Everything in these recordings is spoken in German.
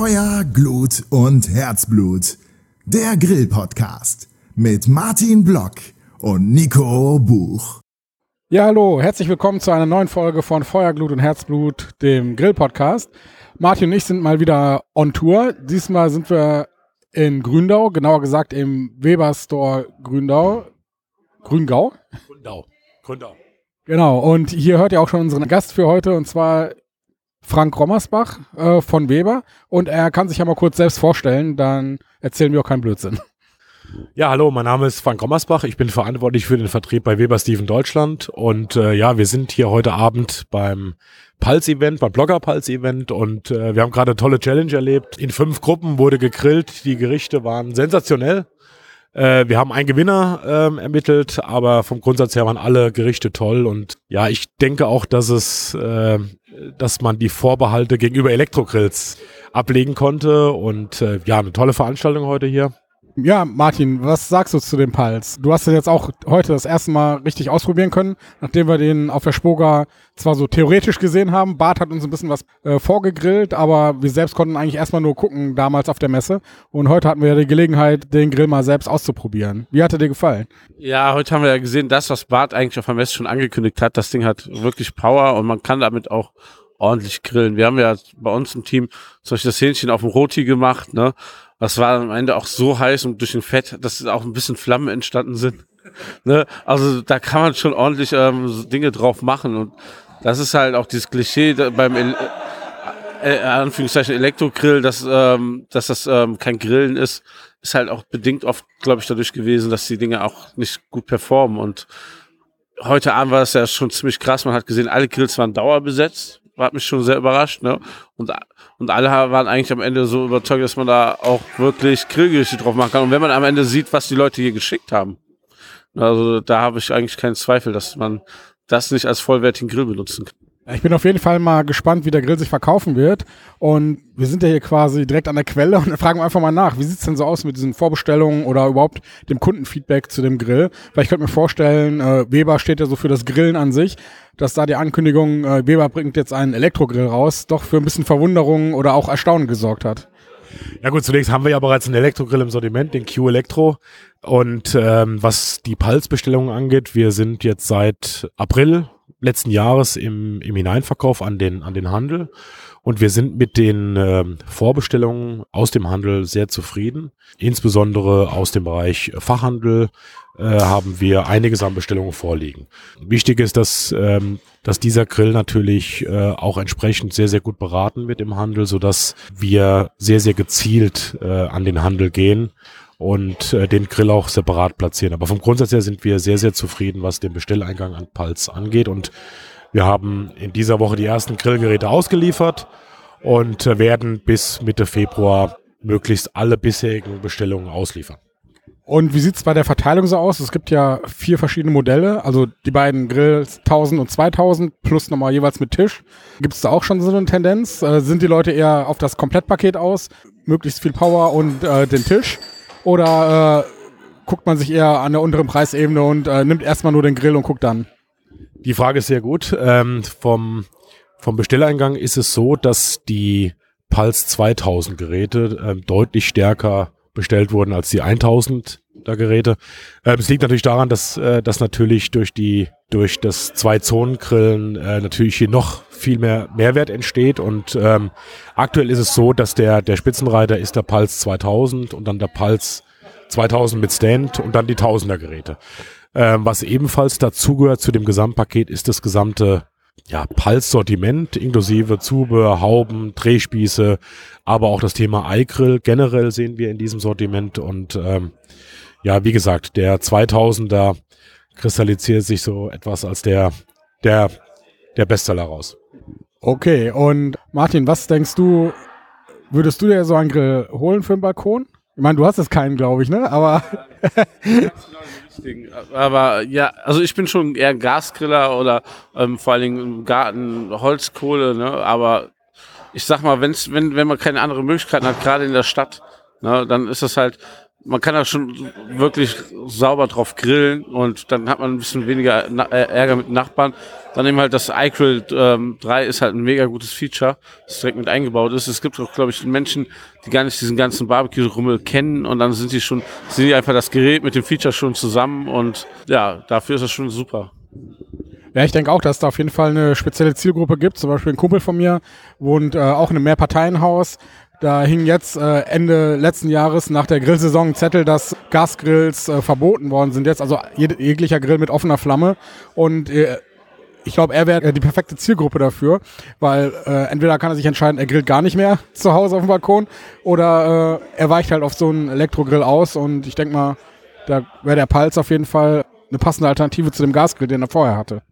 Feuer, Glut und Herzblut. Der Grill-Podcast mit Martin Block und Nico Buch. Ja, hallo, herzlich willkommen zu einer neuen Folge von Feuerglut und Herzblut, dem Grill-Podcast. Martin und ich sind mal wieder on Tour. Diesmal sind wir in Gründau, genauer gesagt im Weber Store Gründau. Grüngau? Gründau. Gründau. Genau, und hier hört ihr auch schon unseren Gast für heute, und zwar Frank Rommersbach äh, von Weber. Und er kann sich ja mal kurz selbst vorstellen, dann erzählen wir auch keinen Blödsinn. Ja, hallo, mein Name ist Frank Rommersbach. Ich bin verantwortlich für den Vertrieb bei Weber Steven Deutschland. Und äh, ja, wir sind hier heute Abend beim Pulse-Event, beim Blogger-Pulse-Event. Und äh, wir haben gerade eine tolle Challenge erlebt. In fünf Gruppen wurde gegrillt. Die Gerichte waren sensationell. Äh, wir haben einen Gewinner ähm, ermittelt, aber vom Grundsatz her waren alle Gerichte toll. Und ja, ich denke auch, dass es, äh, dass man die Vorbehalte gegenüber Elektrogrills ablegen konnte. Und äh, ja, eine tolle Veranstaltung heute hier. Ja, Martin, was sagst du zu dem Pals? Du hast den jetzt auch heute das erste Mal richtig ausprobieren können, nachdem wir den auf der Spoga zwar so theoretisch gesehen haben. Bart hat uns ein bisschen was äh, vorgegrillt, aber wir selbst konnten eigentlich erstmal nur gucken damals auf der Messe. Und heute hatten wir ja die Gelegenheit, den Grill mal selbst auszuprobieren. Wie hat er dir gefallen? Ja, heute haben wir ja gesehen, das, was Bart eigentlich auf der Messe schon angekündigt hat. Das Ding hat wirklich Power und man kann damit auch ordentlich grillen. Wir haben ja bei uns im Team zum das Hähnchen auf dem Roti gemacht, ne? Das war am Ende auch so heiß und durch den Fett, dass auch ein bisschen Flammen entstanden sind. ne? Also da kann man schon ordentlich ähm, Dinge drauf machen und das ist halt auch dieses Klischee beim El äh, äh, Anführungszeichen Elektrogrill, dass, ähm, dass das ähm, kein Grillen ist, ist halt auch bedingt oft, glaube ich, dadurch gewesen, dass die Dinge auch nicht gut performen. Und heute Abend war es ja schon ziemlich krass. Man hat gesehen, alle Grills waren dauerbesetzt hat mich schon sehr überrascht. Ne? Und, und alle waren eigentlich am Ende so überzeugt, dass man da auch wirklich Grillgerichte drauf machen kann. Und wenn man am Ende sieht, was die Leute hier geschickt haben, also da habe ich eigentlich keinen Zweifel, dass man das nicht als vollwertigen Grill benutzen kann. Ich bin auf jeden Fall mal gespannt, wie der Grill sich verkaufen wird. Und wir sind ja hier quasi direkt an der Quelle und fragen wir einfach mal nach, wie sieht es denn so aus mit diesen Vorbestellungen oder überhaupt dem Kundenfeedback zu dem Grill? Weil ich könnte mir vorstellen, äh, Weber steht ja so für das Grillen an sich, dass da die Ankündigung, äh, Weber bringt jetzt einen Elektrogrill raus, doch für ein bisschen Verwunderung oder auch Erstaunen gesorgt hat. Ja gut, zunächst haben wir ja bereits einen Elektrogrill im Sortiment, den Q Elektro. Und ähm, was die Pulsbestellungen angeht, wir sind jetzt seit April letzten Jahres im, im Hineinverkauf an den, an den Handel. Und wir sind mit den äh, Vorbestellungen aus dem Handel sehr zufrieden. Insbesondere aus dem Bereich Fachhandel äh, haben wir einiges an Bestellungen vorliegen. Wichtig ist, dass, ähm, dass dieser Grill natürlich äh, auch entsprechend sehr, sehr gut beraten wird im Handel, sodass wir sehr, sehr gezielt äh, an den Handel gehen und äh, den Grill auch separat platzieren. Aber vom Grundsatz her sind wir sehr, sehr zufrieden, was den Bestelleingang an Pulse angeht. Und wir haben in dieser Woche die ersten Grillgeräte ausgeliefert und äh, werden bis Mitte Februar möglichst alle bisherigen Bestellungen ausliefern. Und wie sieht's bei der Verteilung so aus? Es gibt ja vier verschiedene Modelle, also die beiden Grills 1000 und 2000 plus nochmal jeweils mit Tisch. Gibt's da auch schon so eine Tendenz? Äh, sind die Leute eher auf das Komplettpaket aus, möglichst viel Power und äh, den Tisch? Oder äh, guckt man sich eher an der unteren Preisebene und äh, nimmt erstmal nur den Grill und guckt dann? Die Frage ist sehr gut. Ähm, vom, vom Bestelleingang ist es so, dass die Pulse 2000 Geräte äh, deutlich stärker bestellt wurden als die 1000 der Geräte. Ähm, es liegt natürlich daran, dass, äh, dass natürlich durch die durch das Zwei-Zonen-Grillen äh, natürlich hier noch viel mehr Mehrwert entsteht und ähm, aktuell ist es so, dass der der Spitzenreiter ist der Pulse 2000 und dann der Pulse 2000 mit Stand und dann die Tausender Geräte. Ähm, was ebenfalls dazugehört zu dem Gesamtpaket ist das gesamte ja, Pulse-Sortiment inklusive Zubehör, Hauben, Drehspieße, aber auch das Thema iGrill generell sehen wir in diesem Sortiment und ähm, ja, wie gesagt, der 2000er kristallisiert sich so etwas als der, der, der Bestseller raus. Okay, und Martin, was denkst du, würdest du dir so einen Grill holen für den Balkon? Ich meine, du hast jetzt keinen, glaube ich, ne? Aber. Aber ja, also ich bin schon eher Gasgriller oder ähm, vor allen Dingen im Garten Holzkohle, ne? Aber ich sag mal, wenn's, wenn, wenn man keine andere Möglichkeiten hat, gerade in der Stadt, ne, dann ist das halt man kann da schon wirklich sauber drauf grillen und dann hat man ein bisschen weniger äh, Ärger mit Nachbarn. Dann eben halt das iGrill ähm, 3 ist halt ein mega gutes Feature, das direkt mit eingebaut ist. Es gibt auch, glaube ich, Menschen, die gar nicht diesen ganzen Barbecue-Rummel kennen und dann sind die schon, sind die einfach das Gerät mit dem Feature schon zusammen und ja, dafür ist das schon super. Ja, ich denke auch, dass es da auf jeden Fall eine spezielle Zielgruppe gibt. Zum Beispiel ein Kumpel von mir wohnt äh, auch in einem Mehrparteienhaus. Da hing jetzt äh, Ende letzten Jahres nach der Grillsaison ein Zettel, dass Gasgrills äh, verboten worden sind jetzt. Also jeg jeglicher Grill mit offener Flamme. Und äh, ich glaube, er wäre die perfekte Zielgruppe dafür, weil äh, entweder kann er sich entscheiden, er grillt gar nicht mehr zu Hause auf dem Balkon oder äh, er weicht halt auf so einen Elektrogrill aus und ich denke mal, da wäre der Pulse auf jeden Fall eine passende Alternative zu dem Gasgrill, den er vorher hatte.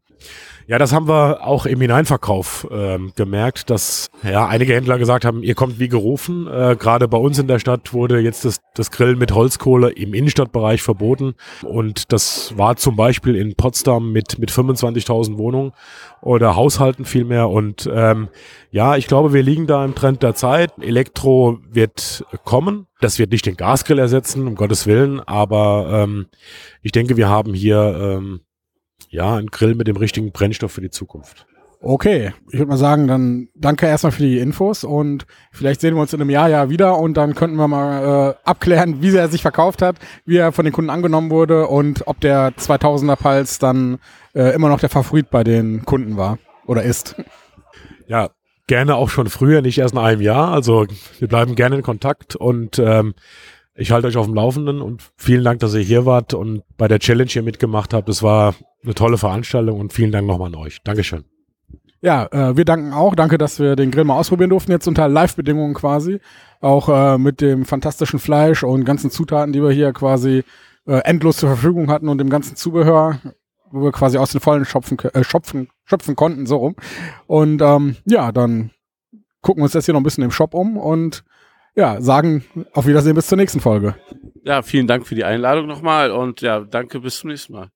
Ja, das haben wir auch im Hineinverkauf ähm, gemerkt, dass ja einige Händler gesagt haben, ihr kommt wie gerufen. Äh, Gerade bei uns in der Stadt wurde jetzt das, das Grillen mit Holzkohle im Innenstadtbereich verboten. Und das war zum Beispiel in Potsdam mit, mit 25.000 Wohnungen oder Haushalten vielmehr. Und ähm, ja, ich glaube, wir liegen da im Trend der Zeit. Elektro wird kommen. Das wird nicht den Gasgrill ersetzen, um Gottes Willen. Aber ähm, ich denke, wir haben hier ähm, ja, ein Grill mit dem richtigen Brennstoff für die Zukunft. Okay, ich würde mal sagen, dann danke erstmal für die Infos und vielleicht sehen wir uns in einem Jahr ja wieder und dann könnten wir mal äh, abklären, wie er sich verkauft hat, wie er von den Kunden angenommen wurde und ob der 2000er Pulse dann äh, immer noch der Favorit bei den Kunden war oder ist. Ja, gerne auch schon früher, nicht erst in einem Jahr. Also wir bleiben gerne in Kontakt und ähm, ich halte euch auf dem Laufenden und vielen Dank, dass ihr hier wart und bei der Challenge hier mitgemacht habt. Es war eine tolle Veranstaltung und vielen Dank nochmal an euch. Dankeschön. Ja, äh, wir danken auch. Danke, dass wir den Grill mal ausprobieren durften, jetzt unter Live-Bedingungen quasi. Auch äh, mit dem fantastischen Fleisch und ganzen Zutaten, die wir hier quasi äh, endlos zur Verfügung hatten und dem ganzen Zubehör, wo wir quasi aus den Vollen schöpfen, äh, schöpfen, schöpfen konnten, so rum. Und ähm, ja, dann gucken wir uns jetzt hier noch ein bisschen im Shop um und ja, sagen auf Wiedersehen bis zur nächsten Folge. Ja, vielen Dank für die Einladung nochmal und ja, danke bis zum nächsten Mal.